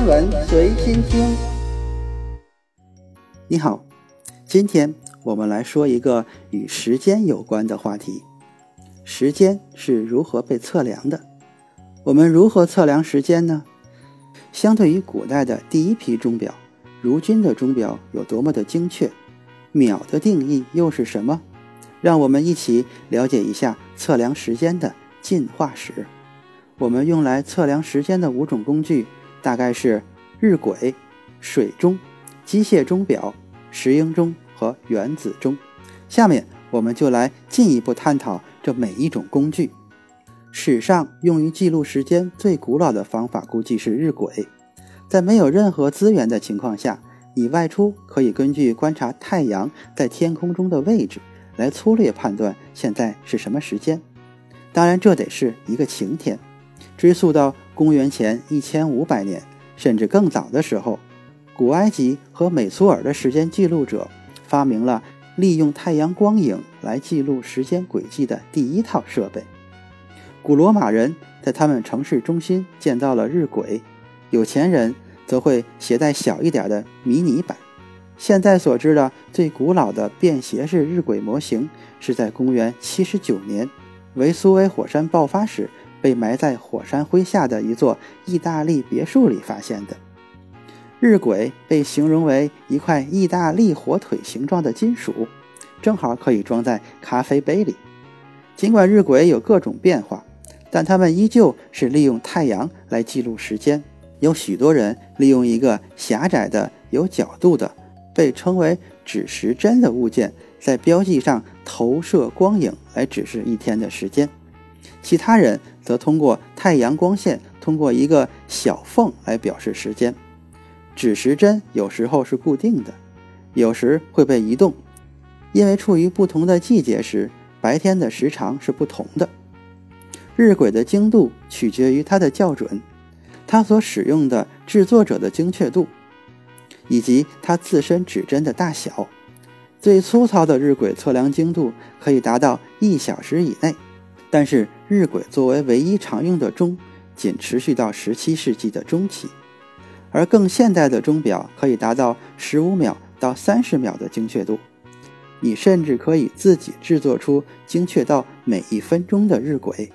天文随心听。你好，今天我们来说一个与时间有关的话题：时间是如何被测量的？我们如何测量时间呢？相对于古代的第一批钟表，如今的钟表有多么的精确？秒的定义又是什么？让我们一起了解一下测量时间的进化史。我们用来测量时间的五种工具，大概是日晷、水钟、机械钟表、石英钟和原子钟。下面我们就来进一步探讨这每一种工具。史上用于记录时间最古老的方法估计是日晷。在没有任何资源的情况下，你外出可以根据观察太阳在天空中的位置来粗略判断现在是什么时间。当然，这得是一个晴天。追溯到公元前一千五百年，甚至更早的时候，古埃及和美苏尔的时间记录者发明了利用太阳光影来记录时间轨迹的第一套设备。古罗马人在他们城市中心建造了日晷，有钱人则会携带小一点的迷你版。现在所知的最古老的便携式日晷模型是在公元七十九年，维苏威火山爆发时。被埋在火山灰下的一座意大利别墅里发现的日晷被形容为一块意大利火腿形状的金属，正好可以装在咖啡杯里。尽管日晷有各种变化，但它们依旧是利用太阳来记录时间。有许多人利用一个狭窄的、有角度的、被称为指时针的物件，在标记上投射光影来指示一天的时间。其他人则通过太阳光线通过一个小缝来表示时间。指时针有时候是固定的，有时会被移动，因为处于不同的季节时，白天的时长是不同的。日晷的精度取决于它的校准，它所使用的制作者的精确度，以及它自身指针的大小。最粗糙的日晷测量精度可以达到一小时以内。但是日晷作为唯一常用的钟，仅持续到十七世纪的中期，而更现代的钟表可以达到十五秒到三十秒的精确度。你甚至可以自己制作出精确到每一分钟的日晷。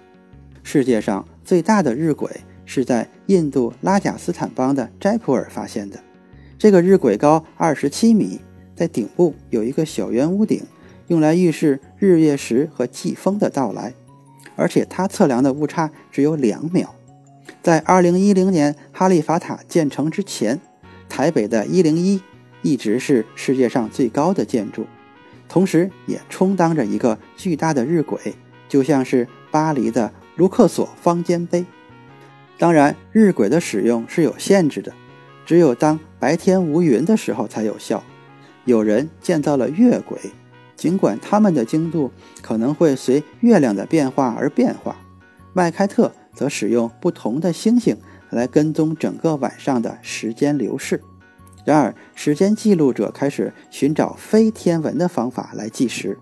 世界上最大的日晷是在印度拉贾斯坦邦的斋普尔发现的，这个日晷高二十七米，在顶部有一个小圆屋顶，用来预示日月食和季风的到来。而且它测量的误差只有两秒。在2010年哈利法塔建成之前，台北的一零一一直是世界上最高的建筑，同时也充当着一个巨大的日晷，就像是巴黎的卢克索方尖碑。当然，日晷的使用是有限制的，只有当白天无云的时候才有效。有人建造了月晷。尽管它们的精度可能会随月亮的变化而变化，麦开特则使用不同的星星来跟踪整个晚上的时间流逝。然而，时间记录者开始寻找非天文的方法来计时。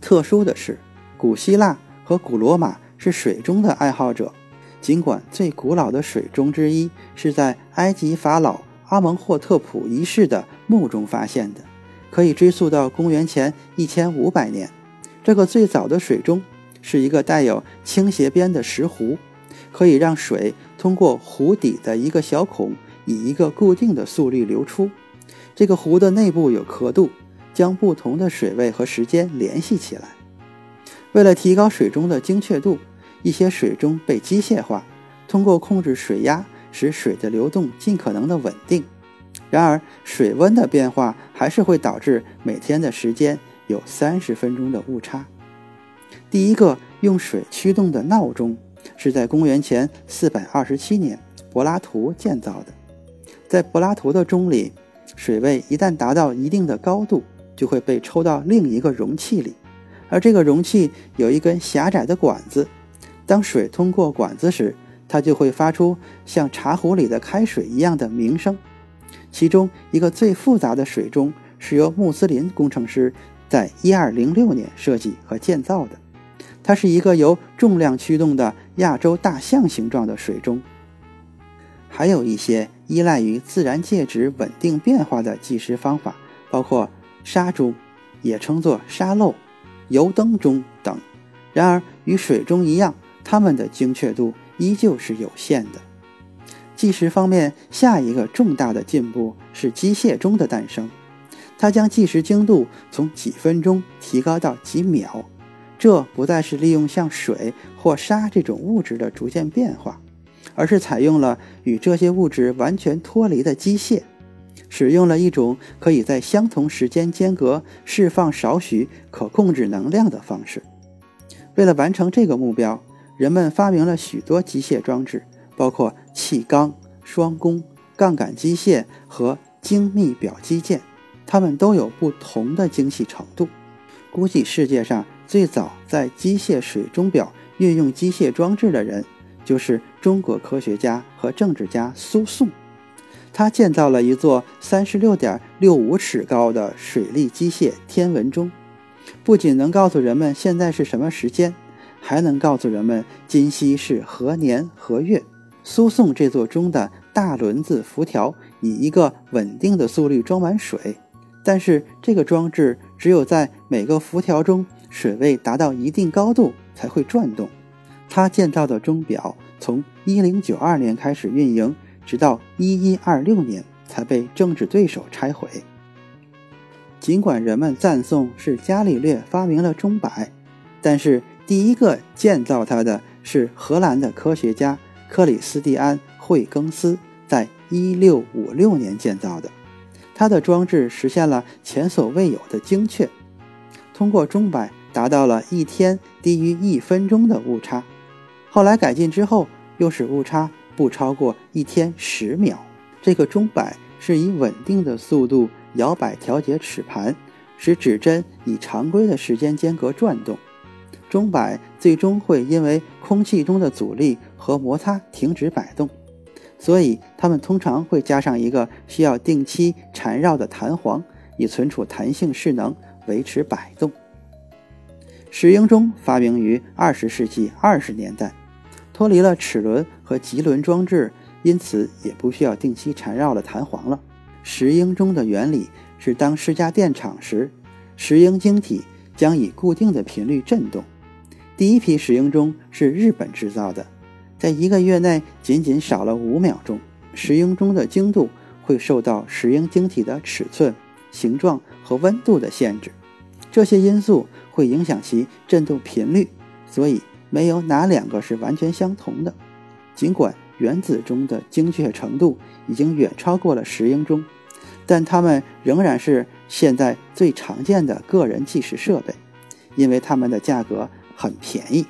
特殊的是，古希腊和古罗马是水钟的爱好者。尽管最古老的水钟之一是在埃及法老阿蒙霍特普一世的墓中发现的。可以追溯到公元前一千五百年。这个最早的水钟是一个带有倾斜边的石壶，可以让水通过壶底的一个小孔，以一个固定的速率流出。这个壶的内部有刻度，将不同的水位和时间联系起来。为了提高水钟的精确度，一些水钟被机械化，通过控制水压，使水的流动尽可能的稳定。然而，水温的变化还是会导致每天的时间有三十分钟的误差。第一个用水驱动的闹钟是在公元前四百二十七年柏拉图建造的。在柏拉图的钟里，水位一旦达到一定的高度，就会被抽到另一个容器里，而这个容器有一根狭窄的管子。当水通过管子时，它就会发出像茶壶里的开水一样的鸣声。其中一个最复杂的水钟是由穆斯林工程师在一二零六年设计和建造的，它是一个由重量驱动的亚洲大象形状的水钟。还有一些依赖于自然介质稳定变化的计时方法，包括沙钟，也称作沙漏、油灯钟等。然而，与水钟一样，它们的精确度依旧是有限的。计时方面，下一个重大的进步是机械钟的诞生，它将计时精度从几分钟提高到几秒。这不再是利用像水或沙这种物质的逐渐变化，而是采用了与这些物质完全脱离的机械，使用了一种可以在相同时间间隔释放少许可控制能量的方式。为了完成这个目标，人们发明了许多机械装置，包括气缸、双弓、杠杆机械和精密表机件，它们都有不同的精细程度。估计世界上。最早在机械水钟表运用机械装置的人，就是中国科学家和政治家苏颂。他建造了一座三十六点六五尺高的水力机械天文钟，不仅能告诉人们现在是什么时间，还能告诉人们今夕是何年何月。苏颂这座钟的大轮子辐条以一个稳定的速率装满水，但是这个装置只有在每个辐条中。水位达到一定高度才会转动。他建造的钟表从1092年开始运营，直到1126年才被政治对手拆毁。尽管人们赞颂是伽利略发明了钟摆，但是第一个建造它的是荷兰的科学家克里斯蒂安·惠更斯，在1656年建造的。它的装置实现了前所未有的精确，通过钟摆。达到了一天低于一分钟的误差，后来改进之后，又使误差不超过一天十秒。这个钟摆是以稳定的速度摇摆调节齿盘，使指针以常规的时间间隔转动。钟摆最终会因为空气中的阻力和摩擦停止摆动，所以它们通常会加上一个需要定期缠绕的弹簧，以存储弹性势能，维持摆动。石英钟发明于二十世纪二十年代，脱离了齿轮和棘轮装置，因此也不需要定期缠绕了弹簧了。石英钟的原理是，当施加电场时，石英晶体将以固定的频率振动。第一批石英钟是日本制造的，在一个月内仅仅少了五秒钟。石英钟的精度会受到石英晶体的尺寸、形状和温度的限制，这些因素。会影响其振动频率，所以没有哪两个是完全相同的。尽管原子钟的精确程度已经远超过了石英钟，但它们仍然是现在最常见的个人计时设备，因为它们的价格很便宜。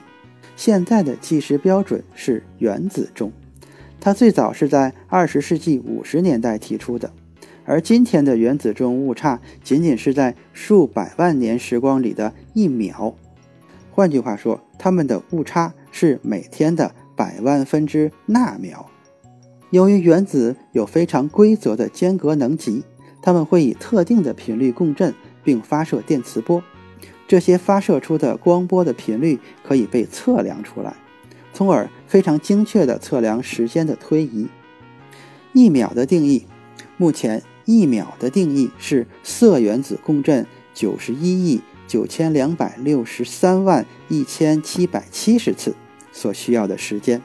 现在的计时标准是原子钟，它最早是在二十世纪五十年代提出的。而今天的原子钟误差仅仅是在数百万年时光里的一秒，换句话说，它们的误差是每天的百万分之纳秒。由于原子有非常规则的间隔能级，它们会以特定的频率共振并发射电磁波，这些发射出的光波的频率可以被测量出来，从而非常精确地测量时间的推移。一秒的定义，目前。一秒的定义是铯原子共振九十一亿九千两百六十三万一千七百七十次所需要的时间。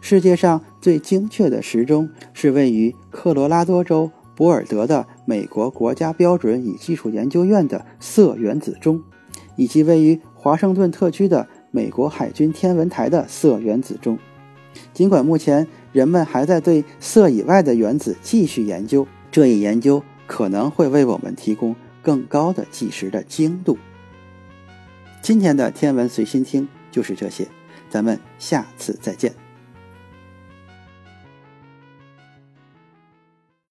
世界上最精确的时钟是位于科罗拉多州博尔德的美国国家标准与技术研究院的铯原子钟，以及位于华盛顿特区的美国海军天文台的铯原子钟。尽管目前人们还在对铯以外的原子继续研究。这一研究可能会为我们提供更高的计时的精度。今天的天文随心听就是这些，咱们下次再见。